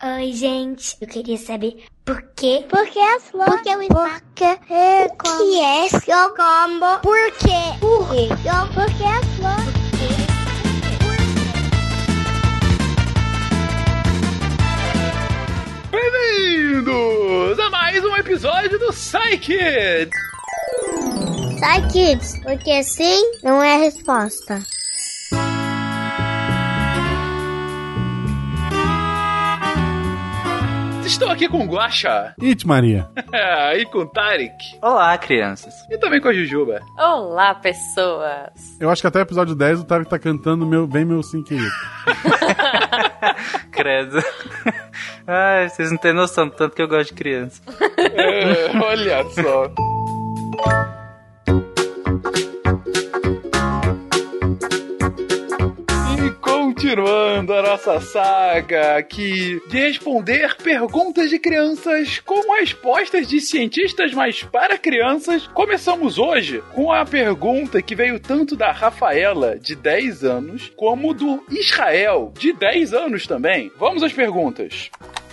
Oi, gente. Eu queria saber por quê? Por que as flores? Por que o Porque é como? que é seu combo? Por quê? Por quê? Por que as flores? Bem-vindos a mais um episódio do Psyche! Sai, kids, porque sim não é a resposta. Estou aqui com o Guaxa It, Maria. e com o Tarek Olá, crianças. e também com a Jujuba. Olá, pessoas! Eu acho que até o episódio 10 o Tarek tá cantando meu, Vem Meu Sim Querido. Credo. Ai, vocês não têm noção do tanto que eu gosto de criança. É, olha só. Continuando a nossa saga aqui de responder perguntas de crianças com respostas de cientistas, mas para crianças, começamos hoje com a pergunta que veio tanto da Rafaela, de 10 anos, como do Israel, de 10 anos também. Vamos às perguntas.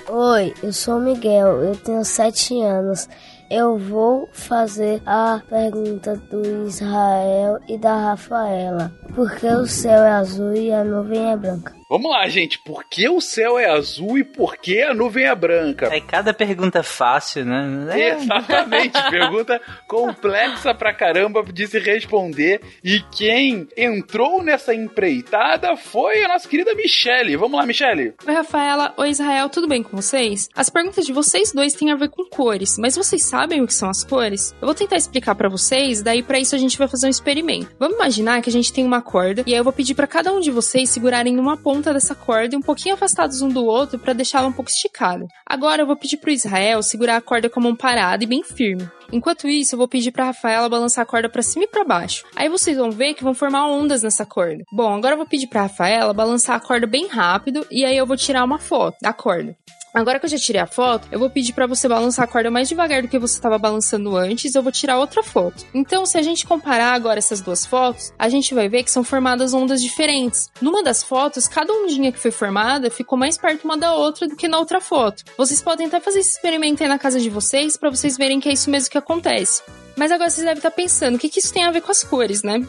Oi, eu sou o Miguel, eu tenho 7 anos. Eu vou fazer a pergunta do Israel e da Rafaela. Por que o céu é azul e a nuvem é branca? Vamos lá, gente. Por que o céu é azul e por que a nuvem é branca? Aí cada pergunta fácil, né? É, Exatamente, pergunta complexa pra caramba de se responder. E quem entrou nessa empreitada foi a nossa querida Michelle. Vamos lá, Michelle. Oi, Rafaela. Oi, Israel. Tudo bem com vocês? As perguntas de vocês dois têm a ver com cores, mas vocês sabem o que são as cores? Eu vou tentar explicar pra vocês, daí pra isso a gente vai fazer um experimento. Vamos imaginar que a gente tem uma corda e aí eu vou pedir pra cada um de vocês segurarem numa ponta dessa corda e um pouquinho afastados um do outro pra deixá-la um pouco esticada. Agora eu vou pedir pro Israel segurar a corda com a mão parada e bem firme. Enquanto isso, eu vou pedir pra Rafaela balançar a corda pra cima e pra baixo. Aí vocês vão ver que vão formar ondas nessa corda. Bom, agora eu vou pedir pra Rafaela balançar a corda bem rápido e aí eu vou tirar uma foto da corda. Agora que eu já tirei a foto, eu vou pedir pra você balançar a corda mais devagar do que você estava balançando antes, eu vou tirar outra foto. Então, se a gente comparar agora essas duas fotos, a gente vai ver que são formadas ondas diferentes. Numa das fotos, cada ondinha que foi formada ficou mais perto uma da outra do que na outra foto. Vocês podem até fazer esse experimento aí na casa de vocês pra vocês verem que é isso mesmo que acontece. Mas agora vocês devem estar pensando, o que, que isso tem a ver com as cores, né?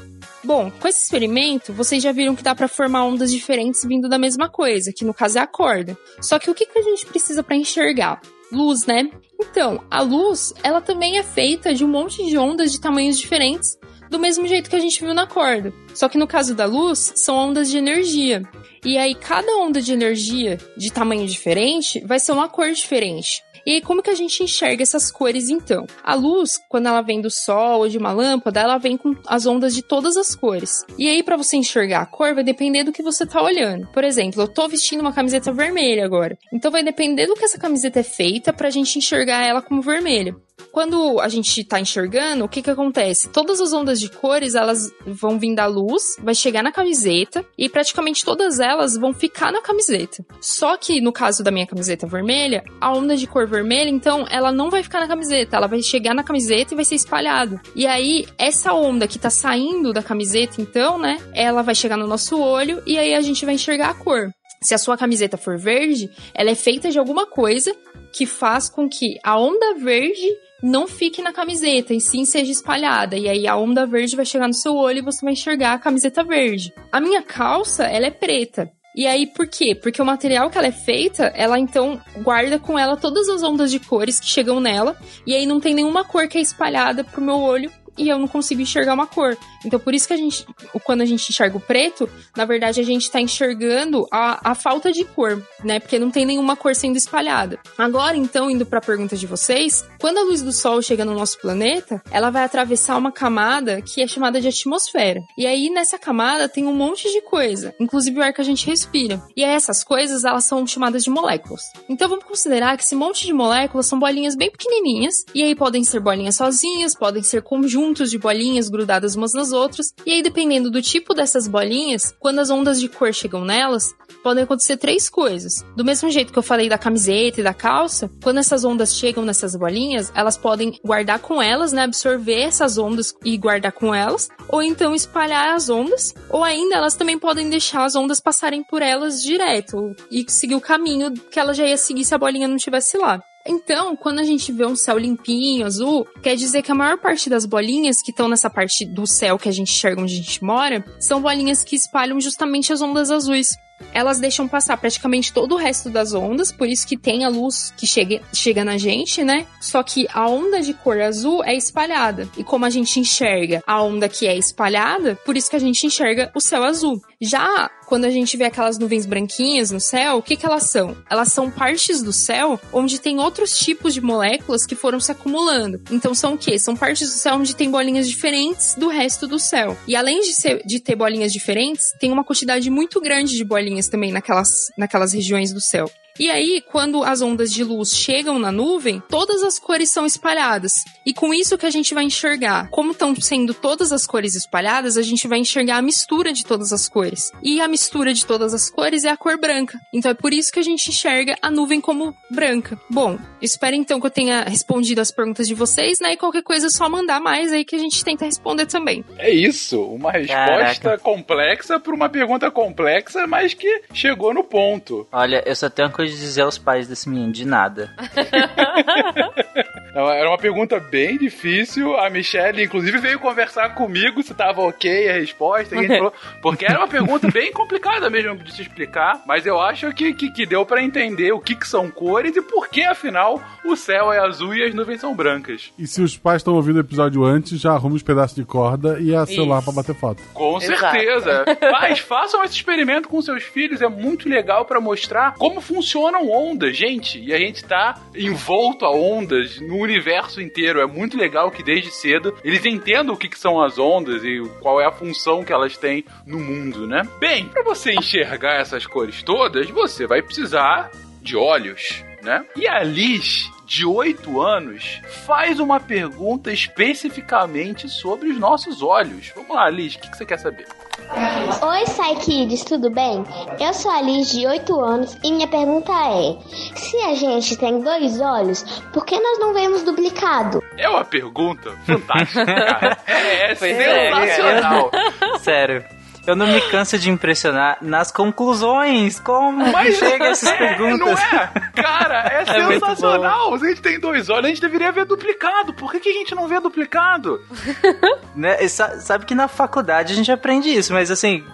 Bom, com esse experimento, vocês já viram que dá pra formar ondas diferentes vindo da mesma coisa, que no caso é a corda. Só que o que, que a gente precisa pra enxergar? Luz, né? Então, a luz, ela também é feita de um monte de ondas de tamanhos diferentes, do mesmo jeito que a gente viu na corda. Só que no caso da luz, são ondas de energia. E aí, cada onda de energia de tamanho diferente vai ser uma cor diferente. E como que a gente enxerga essas cores então? A luz, quando ela vem do sol ou de uma lâmpada, ela vem com as ondas de todas as cores. E aí, para você enxergar a cor, vai depender do que você tá olhando. Por exemplo, eu tô vestindo uma camiseta vermelha agora. Então vai depender do que essa camiseta é feita pra gente enxergar ela como vermelha. Quando a gente tá enxergando, o que que acontece? Todas as ondas de cores, elas vão vir da luz, vai chegar na camiseta e praticamente todas elas vão ficar na camiseta. Só que no caso da minha camiseta vermelha, a onda de cor vermelha, então, ela não vai ficar na camiseta, ela vai chegar na camiseta e vai ser espalhada. E aí, essa onda que tá saindo da camiseta, então, né, ela vai chegar no nosso olho e aí a gente vai enxergar a cor. Se a sua camiseta for verde, ela é feita de alguma coisa que faz com que a onda verde não fique na camiseta e sim seja espalhada. E aí a onda verde vai chegar no seu olho e você vai enxergar a camiseta verde. A minha calça, ela é preta. E aí, por quê? Porque o material que ela é feita, ela então guarda com ela todas as ondas de cores que chegam nela, e aí não tem nenhuma cor que é espalhada pro meu olho e eu não consigo enxergar uma cor. Então, por isso que a gente, quando a gente enxerga o preto, na verdade a gente tá enxergando a, a falta de cor, né? Porque não tem nenhuma cor sendo espalhada. Agora, então, indo pra pergunta de vocês, quando a luz do sol chega no nosso planeta, ela vai atravessar uma camada que é chamada de atmosfera. E aí, nessa camada, tem um monte de coisa, inclusive o ar que a gente respira. E essas coisas, elas são chamadas de moléculas. Então, vamos considerar que esse monte de moléculas são bolinhas bem pequenininhas, e aí podem ser bolinhas sozinhas, podem ser conjuntos conjuntos de bolinhas grudadas umas nas outras. E aí, dependendo do tipo dessas bolinhas, quando as ondas de cor chegam nelas, podem acontecer três coisas. Do mesmo jeito que eu falei da camiseta e da calça, quando essas ondas chegam nessas bolinhas, elas podem guardar com elas, né? Absorver essas ondas e guardar com elas, ou então espalhar as ondas, ou ainda elas também podem deixar as ondas passarem por elas direto e seguir o caminho que ela já ia seguir se a bolinha não estivesse lá. Então, quando a gente vê um céu limpinho, azul, quer dizer que a maior parte das bolinhas que estão nessa parte do céu que a gente enxerga onde a gente mora, são bolinhas que espalham justamente as ondas azuis elas deixam passar praticamente todo o resto das ondas, por isso que tem a luz que chega, chega na gente, né? Só que a onda de cor azul é espalhada. E como a gente enxerga a onda que é espalhada, por isso que a gente enxerga o céu azul. Já quando a gente vê aquelas nuvens branquinhas no céu, o que, que elas são? Elas são partes do céu onde tem outros tipos de moléculas que foram se acumulando. Então são o quê? São partes do céu onde tem bolinhas diferentes do resto do céu. E além de, ser, de ter bolinhas diferentes, tem uma quantidade muito grande de bolinhas também naquelas, naquelas regiões do céu. E aí, quando as ondas de luz chegam na nuvem, todas as cores são espalhadas. E com isso que a gente vai enxergar, como estão sendo todas as cores espalhadas, a gente vai enxergar a mistura de todas as cores. E a mistura de todas as cores é a cor branca. Então é por isso que a gente enxerga a nuvem como branca. Bom, espero então que eu tenha respondido as perguntas de vocês, né? E qualquer coisa é só mandar mais aí que a gente tenta responder também. É isso, uma resposta Caraca. complexa para uma pergunta complexa, mas que chegou no ponto. Olha, eu só tenho uma coisa de dizer aos pais desse menino, de nada. Era uma pergunta bem difícil. A Michelle, inclusive, veio conversar comigo se tava ok a resposta. A falou, porque era uma pergunta bem complicada mesmo de se explicar. Mas eu acho que, que, que deu para entender o que, que são cores e por que, afinal, o céu é azul e as nuvens são brancas. E se os pais estão ouvindo o episódio antes, já arruma os pedaços de corda e a celular para bater foto. Com Exato. certeza. Pais, façam esse experimento com seus filhos. É muito legal para mostrar como funcionam ondas, gente. E a gente tá envolto a ondas no universo inteiro. É muito legal que desde cedo eles entendam o que, que são as ondas e qual é a função que elas têm no mundo, né? Bem, para você enxergar essas cores todas, você vai precisar de olhos, né? E a Liz de 8 anos, faz uma pergunta especificamente sobre os nossos olhos. Vamos lá, Liz, o que, que você quer saber? Oi, Psykids, tudo bem? Eu sou a Liz, de 8 anos, e minha pergunta é: se a gente tem dois olhos, por que nós não vemos duplicado? É uma pergunta fantástica, cara. É, é sensacional. Sério. Eu não me canso de impressionar nas conclusões. Como Mas chega é, essas perguntas? Não é? Cara, é, sensacional. Se a gente tem dois olhos, a gente deveria ver duplicado. Por que, que a gente não vê duplicado? né? Sabe que na faculdade a gente aprende isso, mas assim,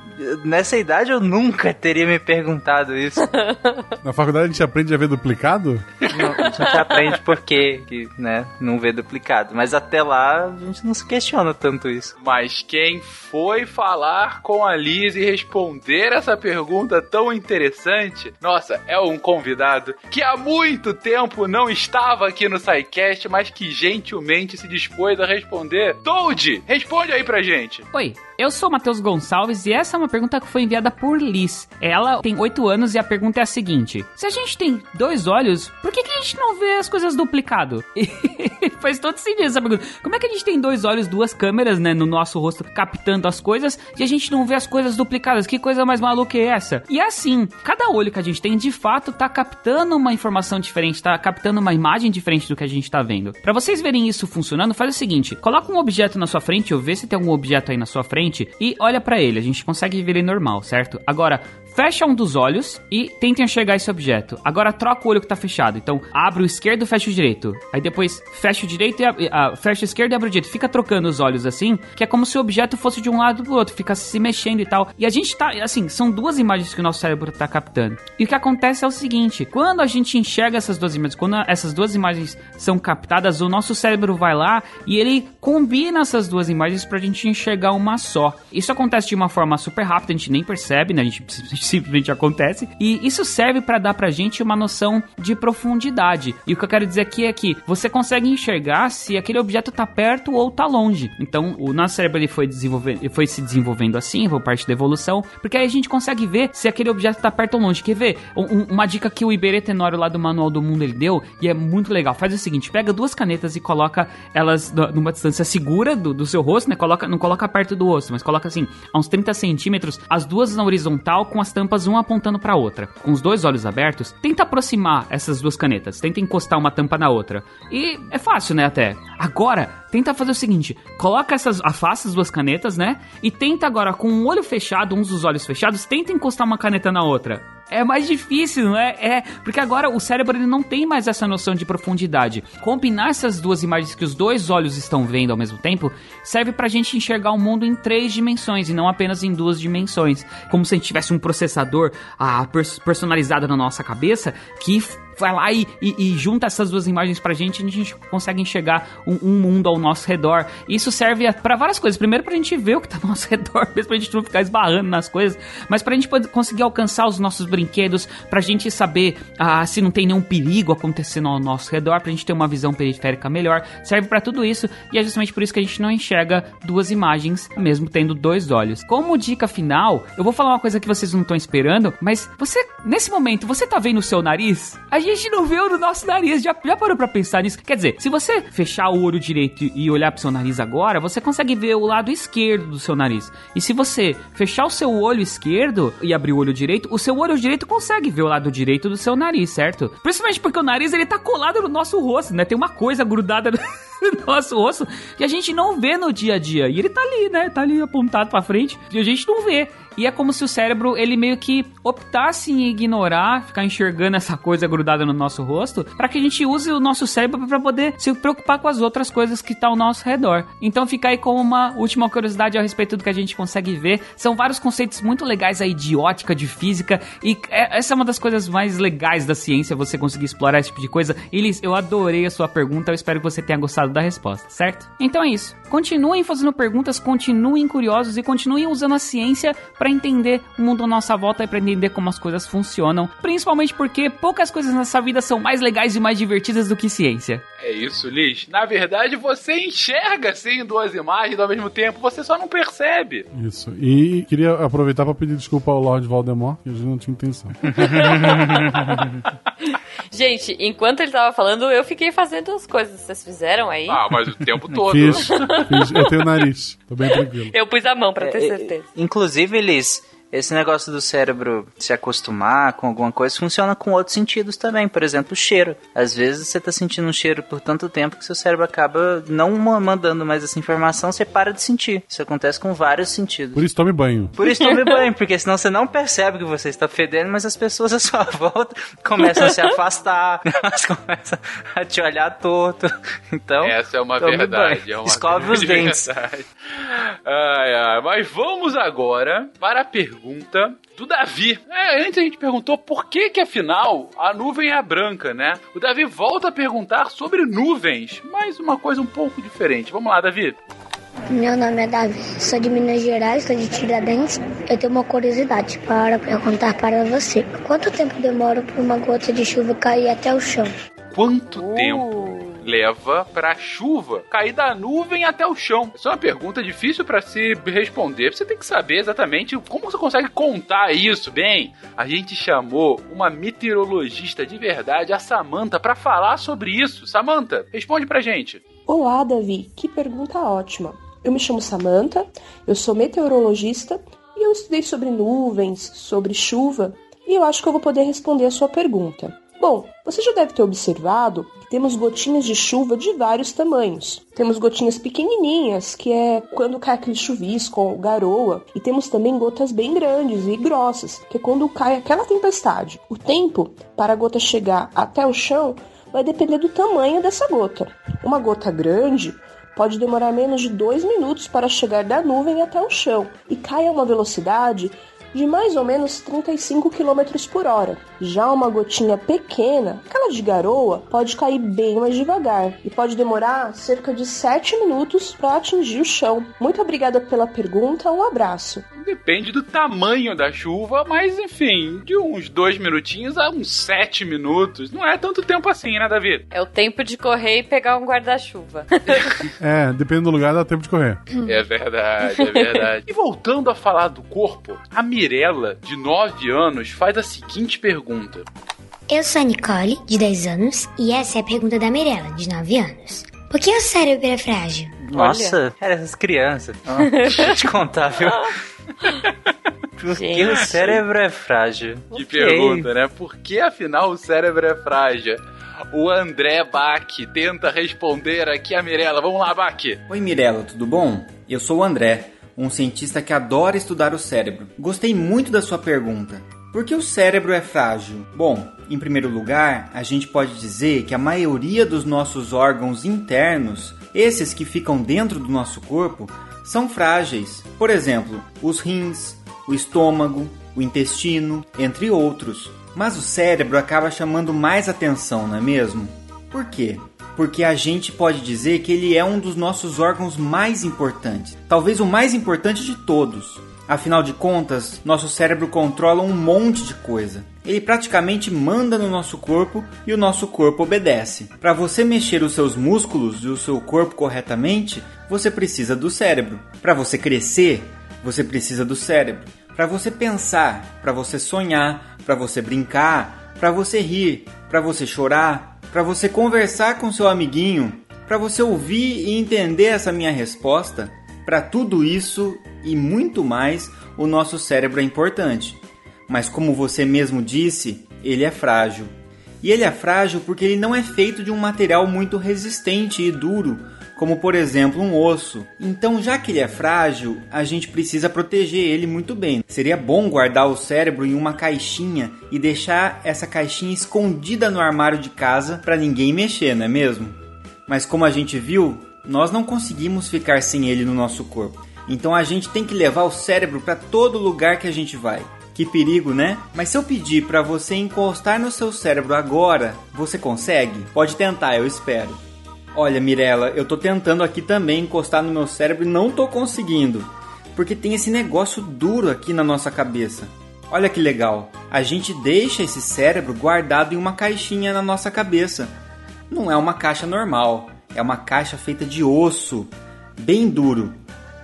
nessa idade eu nunca teria me perguntado isso. Na faculdade a gente aprende a ver duplicado? Não, a gente aprende porque que, né, não vê duplicado. Mas até lá a gente não se questiona tanto isso. Mas quem foi falar com a Liz e responder essa pergunta tão interessante, nossa, é um convidado que há muito tempo não estava aqui no SciCast, mas que gentilmente se dispôs a responder. Toad, responde aí pra gente. Oi, eu sou Matheus Gonçalves e essa é uma pergunta que foi enviada por Liz. Ela tem 8 anos e a pergunta é a seguinte: Se a gente tem dois olhos, por que, que a gente não vê as coisas duplicado? E faz todo sentido essa pergunta. Como é que a gente tem dois olhos, duas câmeras, né, no nosso rosto captando as coisas e a gente não vê as coisas duplicadas? Que coisa mais maluca é essa? E assim, cada olho que a gente tem de fato tá captando uma informação diferente, tá captando uma imagem diferente do que a gente tá vendo. Para vocês verem isso funcionando, faz o seguinte: coloca um objeto na sua frente, ou vê se tem algum objeto aí na sua frente e olha para ele. A gente consegue ver ele normal, certo? Agora, fecha um dos olhos e tenta enxergar esse objeto. Agora troca o olho que tá fechado. Então, abre o esquerdo, fecha o direito. Aí depois fecha o direito e uh, fecha o esquerdo e abre o direito. Fica trocando os olhos assim, que é como se o objeto fosse de um lado pro outro, fica se mexendo e tal. E a gente tá, assim, são duas imagens que o nosso cérebro tá captando. E o que acontece é o seguinte: quando a gente enxerga essas duas imagens, quando essas duas imagens são captadas, o nosso cérebro vai lá e ele combina essas duas imagens pra gente enxergar uma só. Isso acontece de uma forma super rápida, a gente nem percebe, né? A gente simplesmente acontece. E isso serve para dar pra gente uma noção de profundidade. E o que eu quero dizer aqui é que você consegue enxergar se aquele objeto tá perto ou tá longe. Então, o nosso cérebro ele foi, desenvolvendo, foi se desenvolvendo assim, foi parte da evolução, porque aí a gente consegue ver se aquele objeto tá perto ou longe. Quer ver? Um, uma dica que o Iberê Tenório lá do Manual do Mundo ele deu, e é muito legal. Faz o seguinte, pega duas canetas e coloca elas numa distância segura do, do seu rosto, né? Coloca, não coloca perto do rosto, mas coloca assim, a uns 30 centímetros, as duas na horizontal com as tampas uma apontando para outra. Com os dois olhos abertos, tenta aproximar essas duas canetas, tenta encostar uma tampa na outra. E é fácil, né, até. Agora, tenta fazer o seguinte, coloca essas, afasta as duas canetas, né? E tenta agora com um olho fechado, uns dos olhos fechados, tenta encostar uma caneta na outra é mais difícil, não é? É, porque agora o cérebro ele não tem mais essa noção de profundidade. Combinar essas duas imagens que os dois olhos estão vendo ao mesmo tempo serve pra gente enxergar o mundo em três dimensões e não apenas em duas dimensões. Como se a gente tivesse um processador ah, personalizado na nossa cabeça que vai lá e, e, e, junta essas duas imagens pra gente a gente consegue enxergar um, um mundo ao nosso redor. Isso serve para várias coisas. Primeiro, pra gente ver o que tá ao nosso redor, mesmo pra gente não ficar esbarrando nas coisas, mas pra gente poder conseguir alcançar os nossos brinquedos, pra gente saber ah, se não tem nenhum perigo acontecendo ao nosso redor, pra gente ter uma visão periférica melhor. Serve para tudo isso e é justamente por isso que a gente não enxerga duas imagens, mesmo tendo dois olhos. Como dica final, eu vou falar uma coisa que vocês não estão esperando, mas você, nesse momento, você tá vendo o seu nariz? A gente não vê o do nosso nariz. Já, já parou pra pensar nisso? Quer dizer, se você fechar o olho direito e olhar pro seu nariz agora, você consegue ver o lado esquerdo do seu nariz. E se você fechar o seu olho esquerdo e abrir o olho direito, o seu olho direito consegue ver o lado direito do seu nariz, certo? Principalmente porque o nariz ele tá colado no nosso rosto, né? Tem uma coisa grudada no nosso rosto que a gente não vê no dia a dia. E ele tá ali, né? Tá ali apontado pra frente e a gente não vê. E é como se o cérebro, ele meio que optasse em ignorar, ficar enxergando essa coisa grudada no nosso rosto, para que a gente use o nosso cérebro para poder se preocupar com as outras coisas que tá ao nosso redor. Então fica aí com uma última curiosidade a respeito do que a gente consegue ver. São vários conceitos muito legais aí de ótica, de física, e é, essa é uma das coisas mais legais da ciência, você conseguir explorar esse tipo de coisa. Elis, eu adorei a sua pergunta, eu espero que você tenha gostado da resposta, certo? Então é isso. Continuem fazendo perguntas, continuem curiosos e continuem usando a ciência para entender o mundo à nossa volta e para entender como as coisas funcionam, principalmente porque poucas coisas nessa vida são mais legais e mais divertidas do que ciência. É isso, Liz. Na verdade, você enxerga sim duas imagens ao mesmo tempo, você só não percebe. Isso. E queria aproveitar para pedir desculpa ao Lord Voldemort, que a gente não tinha intenção. gente, enquanto ele tava falando, eu fiquei fazendo as coisas. Vocês fizeram aí? Ah, mas o tempo todo. Fiz, fiz. Eu tenho nariz. Tô bem tranquilo. Eu pus a mão para ter é, certeza. Inclusive, Liz, esse negócio do cérebro se acostumar com alguma coisa funciona com outros sentidos também. Por exemplo, o cheiro. Às vezes você tá sentindo um cheiro por tanto tempo que seu cérebro acaba não mandando mais essa informação, você para de sentir. Isso acontece com vários sentidos. Por isso tome banho. Por isso tome banho, porque senão você não percebe que você está fedendo, mas as pessoas à sua volta começam a se afastar, elas começam a te olhar torto. Então, essa é uma verdade. É uma Escove os dentes. Ai, ai, mas vamos agora para a pergunta pergunta do Davi. É, antes a gente perguntou por que que afinal a nuvem é branca, né? O Davi volta a perguntar sobre nuvens, mas uma coisa um pouco diferente. Vamos lá, Davi. Meu nome é Davi, sou de Minas Gerais, sou de Tiradentes. Eu tenho uma curiosidade para perguntar para você. Quanto tempo demora para uma gota de chuva cair até o chão? Quanto tempo leva para a chuva cair da nuvem até o chão? Essa é uma pergunta difícil para se responder. Você tem que saber exatamente como você consegue contar isso. Bem, a gente chamou uma meteorologista de verdade, a Samantha, para falar sobre isso. Samantha, responde pra gente. Olá, Davi. Que pergunta ótima. Eu me chamo Samantha, eu sou meteorologista e eu estudei sobre nuvens, sobre chuva, e eu acho que eu vou poder responder a sua pergunta. Bom, você já deve ter observado que temos gotinhas de chuva de vários tamanhos. Temos gotinhas pequenininhas, que é quando cai aquele chuvisco ou garoa, e temos também gotas bem grandes e grossas, que é quando cai aquela tempestade. O tempo para a gota chegar até o chão vai depender do tamanho dessa gota. Uma gota grande pode demorar menos de dois minutos para chegar da nuvem até o chão e cai a uma velocidade de mais ou menos 35 km por hora. Já uma gotinha pequena, aquela de garoa, pode cair bem mais devagar e pode demorar cerca de 7 minutos para atingir o chão. Muito obrigada pela pergunta, um abraço. Depende do tamanho da chuva, mas enfim, de uns dois minutinhos a uns sete minutos. Não é tanto tempo assim, né, Davi? É o tempo de correr e pegar um guarda-chuva. É, depende do lugar, dá tempo de correr. É verdade, é verdade. e voltando a falar do corpo, a Mirella, de 9 anos, faz a seguinte pergunta. Eu sou a Nicole, de 10 anos, e essa é a pergunta da Mirella, de 9 anos. Por que o cérebro é frágil? Nossa, cara, essas crianças. Ó, deixa eu te contar, viu? Porque o cérebro é frágil. Que Ok. pergunta, né? Por que afinal o cérebro é frágil? O André Bach tenta responder aqui a Mirella. Vamos lá, Bach. Oi Mirella, tudo bom? Eu sou o André, um cientista que adora estudar o cérebro. Gostei muito da sua pergunta. Por que o cérebro é frágil? Bom, em primeiro lugar, a gente pode dizer que a maioria dos nossos órgãos internos, esses que ficam dentro do nosso corpo, são frágeis. Por exemplo, os rins, o estômago, o intestino, entre outros. Mas o cérebro acaba chamando mais atenção, não é mesmo? Por quê? Porque a gente pode dizer que ele é um dos nossos órgãos mais importantes, talvez o mais importante de todos. Afinal de contas, nosso cérebro controla um monte de coisa. Ele praticamente manda no nosso corpo e o nosso corpo obedece. Para você mexer os seus músculos e o seu corpo corretamente, você precisa do cérebro. Para você crescer, você precisa do cérebro. Para você pensar, para você sonhar, para você brincar, para você rir, para você chorar, para você conversar com seu amiguinho, para você ouvir e entender essa minha resposta, para tudo isso e muito mais, o nosso cérebro é importante. Mas como você mesmo disse, ele é frágil. E ele é frágil porque ele não é feito de um material muito resistente e duro, como por exemplo um osso. Então, já que ele é frágil, a gente precisa proteger ele muito bem. Seria bom guardar o cérebro em uma caixinha e deixar essa caixinha escondida no armário de casa para ninguém mexer, não é mesmo? Mas como a gente viu, nós não conseguimos ficar sem ele no nosso corpo. Então a gente tem que levar o cérebro para todo lugar que a gente vai. Que perigo, né? Mas se eu pedir para você encostar no seu cérebro agora, você consegue? Pode tentar, eu espero. Olha, Mirella, eu tô tentando aqui também encostar no meu cérebro e não tô conseguindo, porque tem esse negócio duro aqui na nossa cabeça. Olha que legal. A gente deixa esse cérebro guardado em uma caixinha na nossa cabeça. Não é uma caixa normal, é uma caixa feita de osso, bem duro.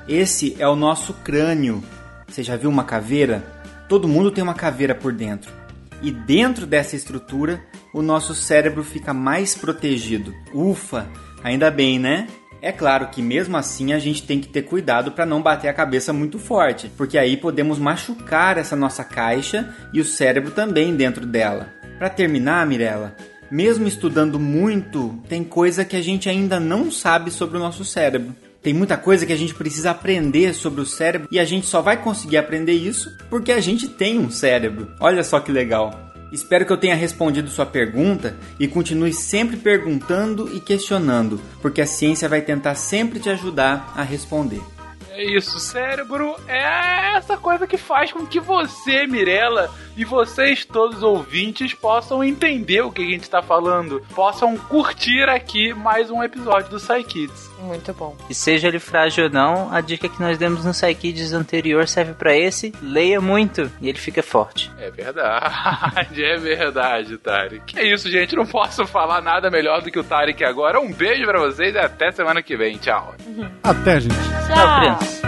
Esse é o nosso crânio. Você já viu uma caveira? Todo mundo tem uma caveira por dentro. E dentro dessa estrutura, o nosso cérebro fica mais protegido. Ufa, ainda bem, né? É claro que mesmo assim a gente tem que ter cuidado para não bater a cabeça muito forte, porque aí podemos machucar essa nossa caixa e o cérebro também dentro dela. Para terminar, Mirella, mesmo estudando muito, tem coisa que a gente ainda não sabe sobre o nosso cérebro. Tem muita coisa que a gente precisa aprender sobre o cérebro e a gente só vai conseguir aprender isso porque a gente tem um cérebro. Olha só que legal. Espero que eu tenha respondido sua pergunta e continue sempre perguntando e questionando, porque a ciência vai tentar sempre te ajudar a responder. É isso, cérebro é essa coisa que faz com que você, Mirella, e vocês todos ouvintes possam entender o que a gente está falando, possam curtir aqui mais um episódio do Psy Kids. Muito bom. E seja ele frágil ou não, a dica que nós demos no Psykids anterior serve pra esse. Leia muito e ele fica forte. É verdade, é verdade, Tarek. É isso, gente. Não posso falar nada melhor do que o Tarek agora. Um beijo pra vocês e até semana que vem. Tchau. Até, gente. Tchau, criança.